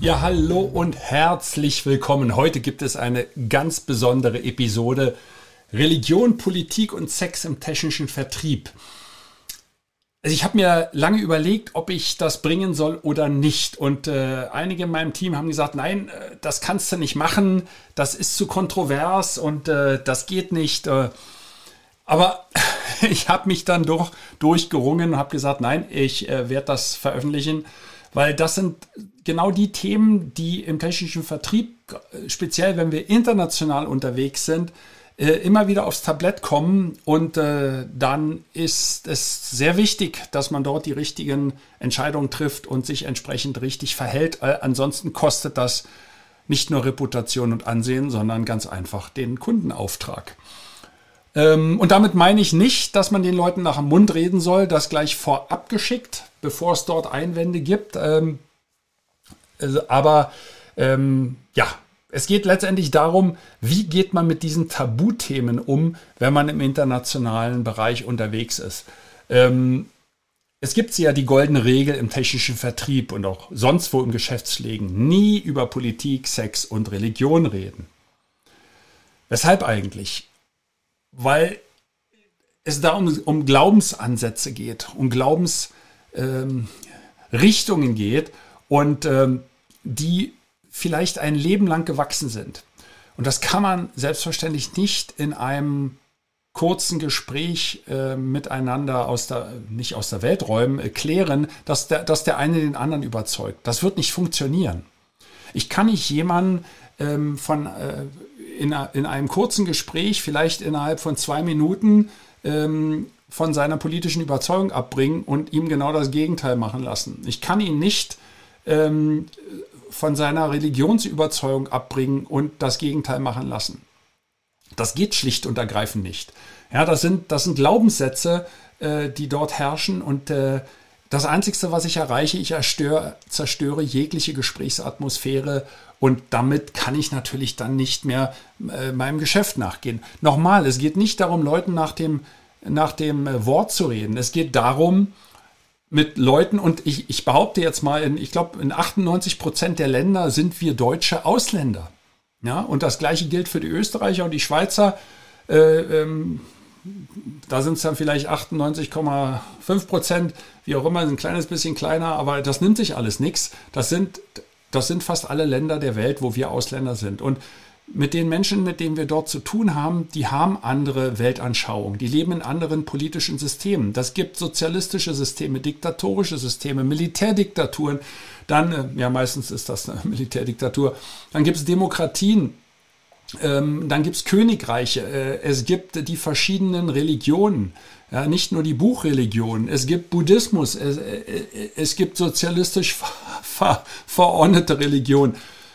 Ja, hallo und herzlich willkommen. Heute gibt es eine ganz besondere Episode Religion, Politik und Sex im technischen Vertrieb. Also ich habe mir lange überlegt, ob ich das bringen soll oder nicht. Und äh, einige in meinem Team haben gesagt, nein, äh, das kannst du nicht machen, das ist zu kontrovers und äh, das geht nicht. Äh. aber ich habe mich dann doch durchgerungen und habe gesagt, nein, ich äh, werde das veröffentlichen weil das sind genau die Themen, die im technischen Vertrieb, speziell wenn wir international unterwegs sind, äh, immer wieder aufs Tablett kommen und äh, dann ist es sehr wichtig, dass man dort die richtigen Entscheidungen trifft und sich entsprechend richtig verhält. Äh, ansonsten kostet das nicht nur Reputation und Ansehen, sondern ganz einfach den Kundenauftrag. Ähm, und damit meine ich nicht, dass man den Leuten nach dem Mund reden soll, das gleich vorab geschickt, bevor es dort Einwände gibt. Ähm, also, aber ähm, ja, es geht letztendlich darum, wie geht man mit diesen Tabuthemen um, wenn man im internationalen Bereich unterwegs ist. Ähm, es gibt ja die goldene Regel im technischen Vertrieb und auch sonst wo im Geschäftsleben. Nie über Politik, Sex und Religion reden. Weshalb eigentlich? Weil es da um, um Glaubensansätze geht, um Glaubensrichtungen ähm, geht und ähm, die vielleicht ein Leben lang gewachsen sind. Und das kann man selbstverständlich nicht in einem kurzen Gespräch äh, miteinander aus der, nicht aus der Welt räumen, äh, klären, dass der, dass der eine den anderen überzeugt. Das wird nicht funktionieren. Ich kann nicht jemanden ähm, von äh, in, in einem kurzen Gespräch, vielleicht innerhalb von zwei Minuten, ähm, von seiner politischen Überzeugung abbringen und ihm genau das Gegenteil machen lassen. Ich kann ihn nicht ähm, von seiner Religionsüberzeugung abbringen und das Gegenteil machen lassen. Das geht schlicht und ergreifend nicht. Ja, das sind, das sind Glaubenssätze, äh, die dort herrschen und äh, das Einzige, was ich erreiche, ich erstöre, zerstöre jegliche Gesprächsatmosphäre und damit kann ich natürlich dann nicht mehr äh, meinem Geschäft nachgehen. Nochmal, es geht nicht darum, Leuten nach dem, nach dem äh, Wort zu reden. Es geht darum, mit Leuten, und ich, ich behaupte jetzt mal, in, ich glaube, in 98 Prozent der Länder sind wir deutsche Ausländer. Ja, und das gleiche gilt für die Österreicher und die Schweizer. Äh, ähm, da sind es dann vielleicht 98,5 Prozent, wie auch immer, ein kleines bisschen kleiner, aber das nimmt sich alles nichts. Das sind, das sind fast alle Länder der Welt, wo wir Ausländer sind. Und mit den Menschen, mit denen wir dort zu tun haben, die haben andere Weltanschauungen, die leben in anderen politischen Systemen. Das gibt sozialistische Systeme, diktatorische Systeme, Militärdiktaturen, dann, äh, ja meistens ist das eine Militärdiktatur, dann gibt es Demokratien, ähm, dann gibt es Königreiche, äh, es gibt die verschiedenen Religionen, ja, nicht nur die Buchreligion, es gibt Buddhismus, es, äh, es gibt sozialistisch ver ver verordnete Religion.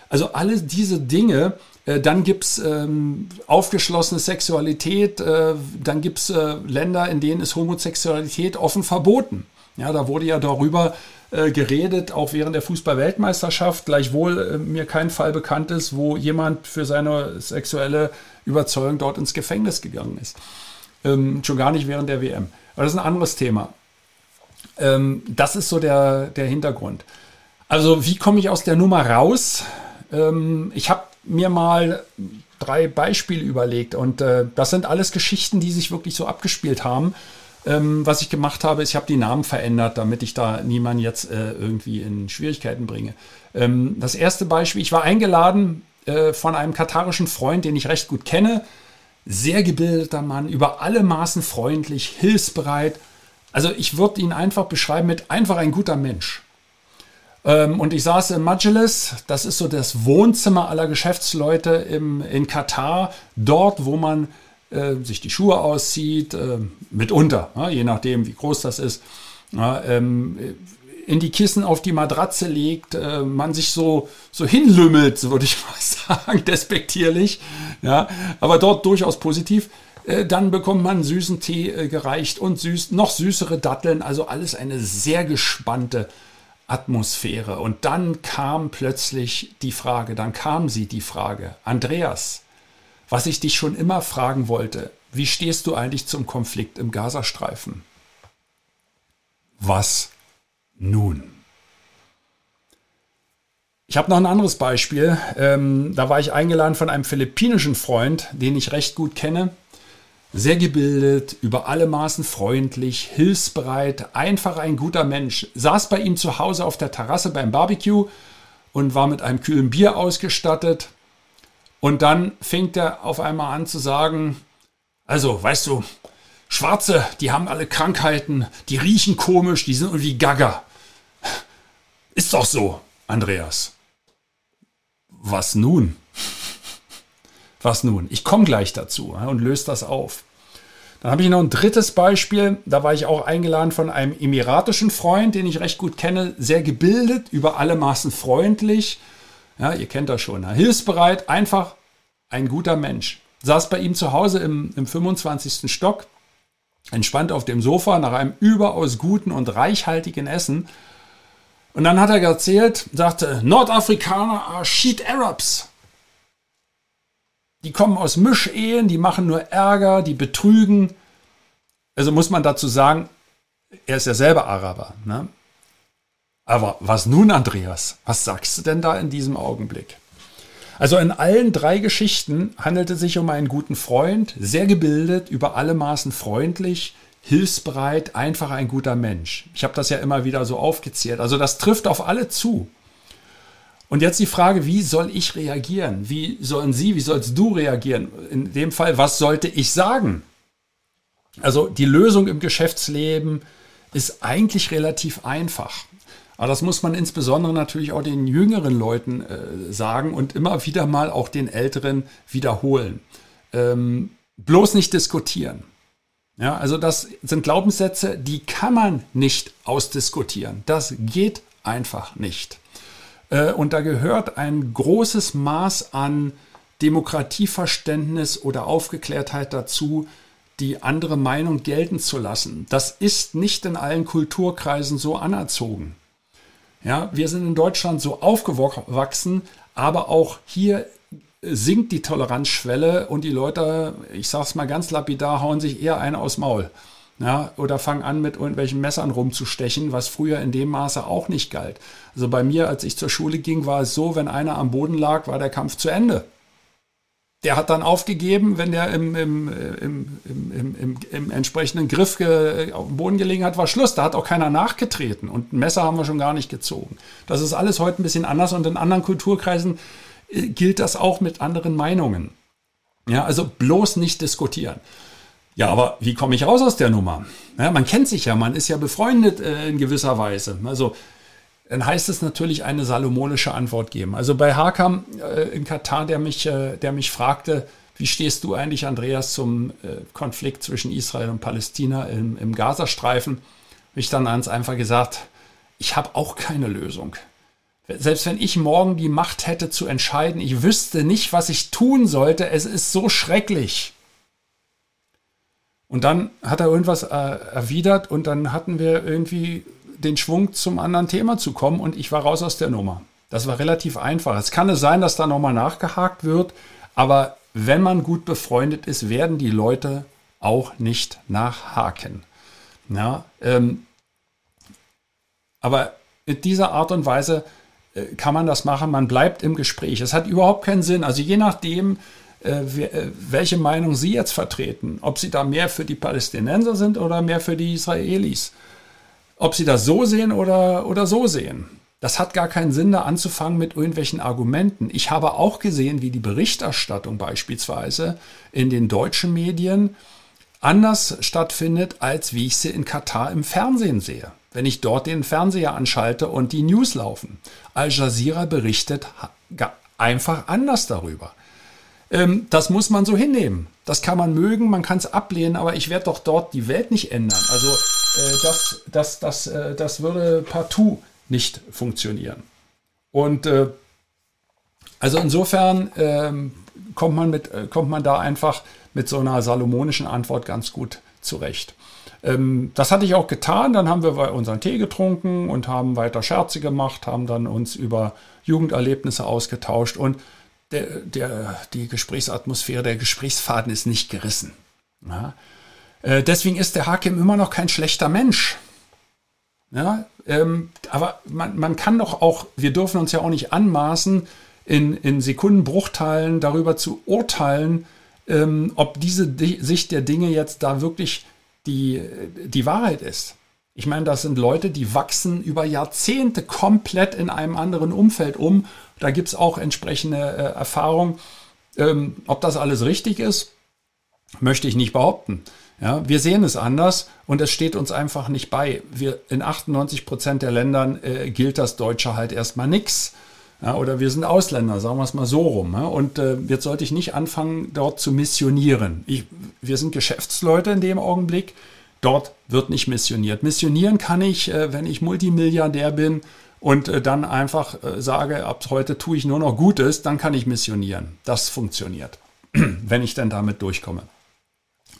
Also alle diese Dinge, äh, dann gibt es ähm, aufgeschlossene Sexualität, äh, dann gibt es äh, Länder, in denen ist Homosexualität offen verboten. Ja, da wurde ja darüber äh, geredet, auch während der Fußball-Weltmeisterschaft, gleichwohl äh, mir kein Fall bekannt ist, wo jemand für seine sexuelle Überzeugung dort ins Gefängnis gegangen ist. Ähm, schon gar nicht während der WM. Aber das ist ein anderes Thema. Ähm, das ist so der, der Hintergrund. Also, wie komme ich aus der Nummer raus? Ähm, ich habe mir mal drei Beispiele überlegt und äh, das sind alles Geschichten, die sich wirklich so abgespielt haben. Ähm, was ich gemacht habe, ist, ich habe die Namen verändert, damit ich da niemanden jetzt äh, irgendwie in Schwierigkeiten bringe. Ähm, das erste Beispiel, ich war eingeladen äh, von einem katarischen Freund, den ich recht gut kenne. Sehr gebildeter Mann, über alle Maßen freundlich, hilfsbereit. Also ich würde ihn einfach beschreiben mit einfach ein guter Mensch. Ähm, und ich saß in Majlis, das ist so das Wohnzimmer aller Geschäftsleute im, in Katar, dort, wo man äh, sich die Schuhe auszieht, äh, mitunter, ja, je nachdem, wie groß das ist. Ja, ähm, in die Kissen auf die Matratze legt, äh, man sich so, so hinlümmelt, würde ich mal sagen, despektierlich, ja, aber dort durchaus positiv. Äh, dann bekommt man süßen Tee äh, gereicht und süß, noch süßere Datteln, also alles eine sehr gespannte Atmosphäre. Und dann kam plötzlich die Frage, dann kam sie die Frage, Andreas, was ich dich schon immer fragen wollte, wie stehst du eigentlich zum Konflikt im Gazastreifen? Was nun? Ich habe noch ein anderes Beispiel. Ähm, da war ich eingeladen von einem philippinischen Freund, den ich recht gut kenne. Sehr gebildet, über alle Maßen freundlich, hilfsbereit, einfach ein guter Mensch. Saß bei ihm zu Hause auf der Terrasse beim Barbecue und war mit einem kühlen Bier ausgestattet. Und dann fängt er auf einmal an zu sagen, also, weißt du, Schwarze, die haben alle Krankheiten, die riechen komisch, die sind irgendwie gaga. Ist doch so, Andreas. Was nun? Was nun? Ich komme gleich dazu und löse das auf. Dann habe ich noch ein drittes Beispiel. Da war ich auch eingeladen von einem emiratischen Freund, den ich recht gut kenne, sehr gebildet, über alle Maßen freundlich. Ja, ihr kennt das schon. Ne? Hilfsbereit, einfach ein guter Mensch. Saß bei ihm zu Hause im, im 25. Stock, entspannt auf dem Sofa nach einem überaus guten und reichhaltigen Essen. Und dann hat er erzählt, sagte, Nordafrikaner are shit Arabs. Die kommen aus Mischehen, die machen nur Ärger, die betrügen. Also muss man dazu sagen, er ist ja selber Araber. Ne? Aber was nun, Andreas? Was sagst du denn da in diesem Augenblick? Also in allen drei Geschichten handelt es sich um einen guten Freund, sehr gebildet, über alle Maßen freundlich, hilfsbereit, einfach ein guter Mensch. Ich habe das ja immer wieder so aufgezählt. Also das trifft auf alle zu. Und jetzt die Frage, wie soll ich reagieren? Wie sollen Sie, wie sollst du reagieren? In dem Fall, was sollte ich sagen? Also die Lösung im Geschäftsleben ist eigentlich relativ einfach. Aber das muss man insbesondere natürlich auch den jüngeren Leuten äh, sagen und immer wieder mal auch den Älteren wiederholen. Ähm, bloß nicht diskutieren. Ja, also das sind Glaubenssätze, die kann man nicht ausdiskutieren. Das geht einfach nicht. Äh, und da gehört ein großes Maß an Demokratieverständnis oder Aufgeklärtheit dazu, die andere Meinung gelten zu lassen. Das ist nicht in allen Kulturkreisen so anerzogen. Ja, wir sind in Deutschland so aufgewachsen, aber auch hier sinkt die Toleranzschwelle und die Leute, ich sage es mal ganz lapidar, hauen sich eher eine aus Maul. Ja, oder fangen an, mit irgendwelchen Messern rumzustechen, was früher in dem Maße auch nicht galt. Also bei mir, als ich zur Schule ging, war es so, wenn einer am Boden lag, war der Kampf zu Ende. Der hat dann aufgegeben, wenn der im, im, im, im, im entsprechenden Griff auf dem Boden gelegen hat, war Schluss. Da hat auch keiner nachgetreten. Und ein Messer haben wir schon gar nicht gezogen. Das ist alles heute ein bisschen anders und in anderen Kulturkreisen äh, gilt das auch mit anderen Meinungen. Ja, also bloß nicht diskutieren. Ja, aber wie komme ich raus aus der Nummer? Ja, man kennt sich ja, man ist ja befreundet äh, in gewisser Weise. Also dann heißt es natürlich eine salomonische Antwort geben. Also bei Hakam äh, in Katar, der mich, äh, der mich fragte, wie stehst du eigentlich, Andreas, zum äh, Konflikt zwischen Israel und Palästina im, im Gazastreifen, habe ich dann ganz einfach gesagt, ich habe auch keine Lösung. Selbst wenn ich morgen die Macht hätte zu entscheiden, ich wüsste nicht, was ich tun sollte, es ist so schrecklich. Und dann hat er irgendwas äh, erwidert und dann hatten wir irgendwie den Schwung zum anderen Thema zu kommen und ich war raus aus der Nummer. Das war relativ einfach. Es kann es sein, dass da nochmal nachgehakt wird, aber wenn man gut befreundet ist, werden die Leute auch nicht nachhaken. Ja, ähm, aber mit dieser Art und Weise äh, kann man das machen. Man bleibt im Gespräch. Es hat überhaupt keinen Sinn. Also je nachdem, äh, äh, welche Meinung Sie jetzt vertreten, ob Sie da mehr für die Palästinenser sind oder mehr für die Israelis, ob Sie das so sehen oder, oder so sehen. Das hat gar keinen Sinn, da anzufangen mit irgendwelchen Argumenten. Ich habe auch gesehen, wie die Berichterstattung beispielsweise in den deutschen Medien anders stattfindet, als wie ich sie in Katar im Fernsehen sehe. Wenn ich dort den Fernseher anschalte und die News laufen. Al Jazeera berichtet einfach anders darüber. Ähm, das muss man so hinnehmen. Das kann man mögen, man kann es ablehnen, aber ich werde doch dort die Welt nicht ändern. Also äh, das, das, das, äh, das würde partout nicht funktionieren. Und äh, also insofern ähm, kommt, man mit, äh, kommt man da einfach mit so einer salomonischen Antwort ganz gut zurecht. Ähm, das hatte ich auch getan. Dann haben wir unseren Tee getrunken und haben weiter Scherze gemacht, haben dann uns über Jugenderlebnisse ausgetauscht und der, der, die Gesprächsatmosphäre, der Gesprächsfaden ist nicht gerissen. Ja? Äh, deswegen ist der Hakim immer noch kein schlechter Mensch. Ja, ähm, aber man, man kann doch auch, wir dürfen uns ja auch nicht anmaßen, in, in Sekundenbruchteilen darüber zu urteilen, ähm, ob diese Di Sicht der Dinge jetzt da wirklich die, die Wahrheit ist. Ich meine, das sind Leute, die wachsen über Jahrzehnte komplett in einem anderen Umfeld um. Da gibt es auch entsprechende äh, Erfahrung. Ähm, ob das alles richtig ist, möchte ich nicht behaupten. Ja, wir sehen es anders und es steht uns einfach nicht bei. Wir, in 98 Prozent der Ländern äh, gilt das Deutsche halt erstmal nichts. Ja, oder wir sind Ausländer, sagen wir es mal so rum. Ja? Und äh, jetzt sollte ich nicht anfangen, dort zu missionieren. Ich, wir sind Geschäftsleute in dem Augenblick. Dort wird nicht missioniert. Missionieren kann ich, äh, wenn ich Multimilliardär bin und äh, dann einfach äh, sage, ab heute tue ich nur noch Gutes, dann kann ich missionieren. Das funktioniert, wenn ich dann damit durchkomme.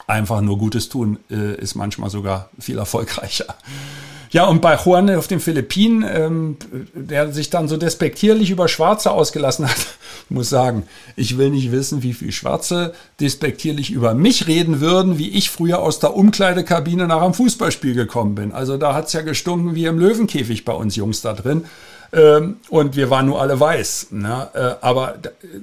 Einfach nur Gutes tun äh, ist manchmal sogar viel erfolgreicher. Ja, und bei Juan auf den Philippinen, ähm, der sich dann so despektierlich über Schwarze ausgelassen hat, muss sagen, ich will nicht wissen, wie viel Schwarze despektierlich über mich reden würden, wie ich früher aus der Umkleidekabine nach einem Fußballspiel gekommen bin. Also da hat's ja gestunken wie im Löwenkäfig bei uns Jungs da drin. Ähm, und wir waren nur alle weiß. Ne? Äh, aber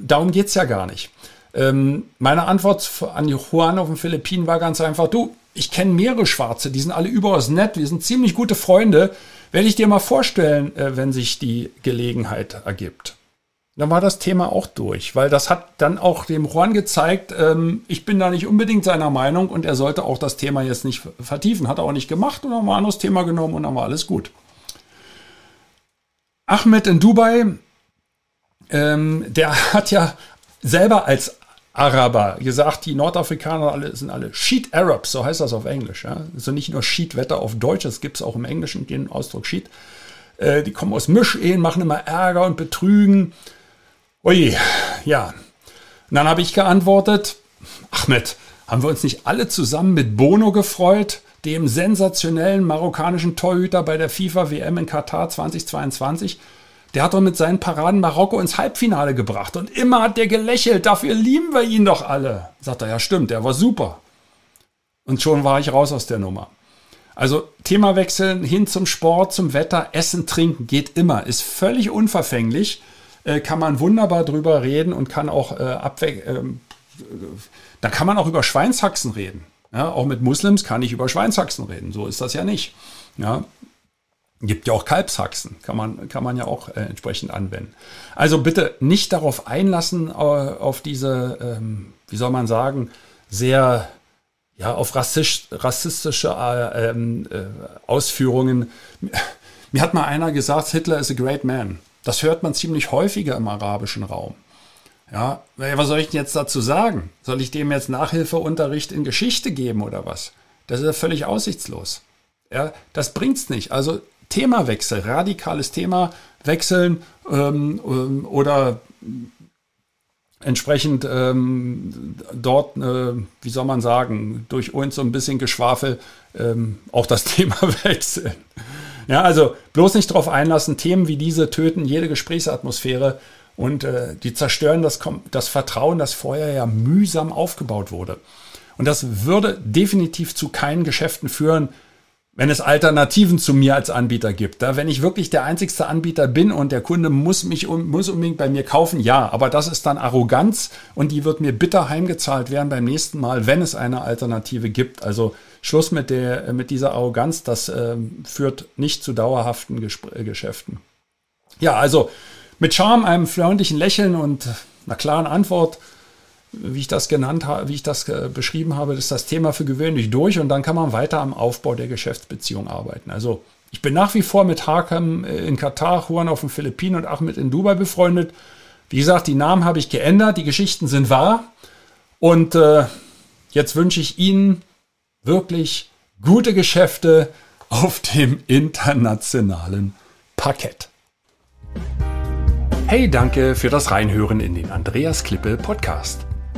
darum geht's ja gar nicht. Ähm, meine Antwort an Juan auf den Philippinen war ganz einfach, du, ich kenne mehrere Schwarze, die sind alle überaus nett, wir sind ziemlich gute Freunde. Werde ich dir mal vorstellen, äh, wenn sich die Gelegenheit ergibt. Dann war das Thema auch durch, weil das hat dann auch dem Juan gezeigt, ähm, ich bin da nicht unbedingt seiner Meinung und er sollte auch das Thema jetzt nicht vertiefen. Hat er auch nicht gemacht und haben wir ein anderes Thema genommen und dann war alles gut. Ahmed in Dubai, ähm, der hat ja selber als Araber gesagt, die Nordafrikaner alle, sind alle Sheet Arabs, so heißt das auf Englisch. Ja? Also nicht nur Sheet-Wetter auf Deutsch, das gibt es auch im Englischen, den Ausdruck Sheet. Äh, die kommen aus Mischehen, machen immer Ärger und Betrügen. Ui, ja. Und dann habe ich geantwortet, Ahmed, haben wir uns nicht alle zusammen mit Bono gefreut, dem sensationellen marokkanischen Torhüter bei der FIFA WM in Katar 2022? Der hat doch mit seinen Paraden Marokko ins Halbfinale gebracht und immer hat der gelächelt, dafür lieben wir ihn doch alle. Sagt er, ja stimmt, der war super. Und schon war ich raus aus der Nummer. Also Thema wechseln hin zum Sport, zum Wetter, Essen, Trinken geht immer, ist völlig unverfänglich, äh, kann man wunderbar drüber reden und kann auch äh, abweg, äh, da kann man auch über Schweinshaxen reden. Ja, auch mit Muslims kann ich über Schweinshaxen reden, so ist das ja nicht. Ja, Gibt ja auch Kalbshaxen, kann man, kann man ja auch äh, entsprechend anwenden. Also bitte nicht darauf einlassen, äh, auf diese, ähm, wie soll man sagen, sehr, ja, auf rassisch, rassistische äh, ähm, äh, Ausführungen. Mir hat mal einer gesagt, Hitler is a great man. Das hört man ziemlich häufiger im arabischen Raum. Ja, was soll ich denn jetzt dazu sagen? Soll ich dem jetzt Nachhilfeunterricht in Geschichte geben oder was? Das ist ja völlig aussichtslos. Ja, das bringt's nicht. Also Themawechsel, radikales Thema wechseln ähm, ähm, oder entsprechend ähm, dort, äh, wie soll man sagen, durch uns so ein bisschen Geschwafel ähm, auch das Thema wechseln. Ja, also bloß nicht darauf einlassen, Themen wie diese töten jede Gesprächsatmosphäre und äh, die zerstören das, das Vertrauen, das vorher ja mühsam aufgebaut wurde. Und das würde definitiv zu keinen Geschäften führen, wenn es Alternativen zu mir als Anbieter gibt. Da, wenn ich wirklich der einzigste Anbieter bin und der Kunde muss mich muss unbedingt bei mir kaufen, ja, aber das ist dann Arroganz und die wird mir bitter heimgezahlt werden beim nächsten Mal, wenn es eine Alternative gibt. Also Schluss mit der mit dieser Arroganz, das äh, führt nicht zu dauerhaften Ges äh, Geschäften. Ja, also mit Charme, einem freundlichen Lächeln und einer klaren Antwort wie ich das genannt habe, wie ich das äh, beschrieben habe, ist das Thema für gewöhnlich durch und dann kann man weiter am Aufbau der Geschäftsbeziehung arbeiten. Also ich bin nach wie vor mit Hakem äh, in Katar, Juan auf den Philippinen und Ahmed in Dubai befreundet. Wie gesagt, die Namen habe ich geändert, die Geschichten sind wahr und äh, jetzt wünsche ich Ihnen wirklich gute Geschäfte auf dem internationalen Parkett. Hey, danke für das Reinhören in den Andreas Klippe Podcast.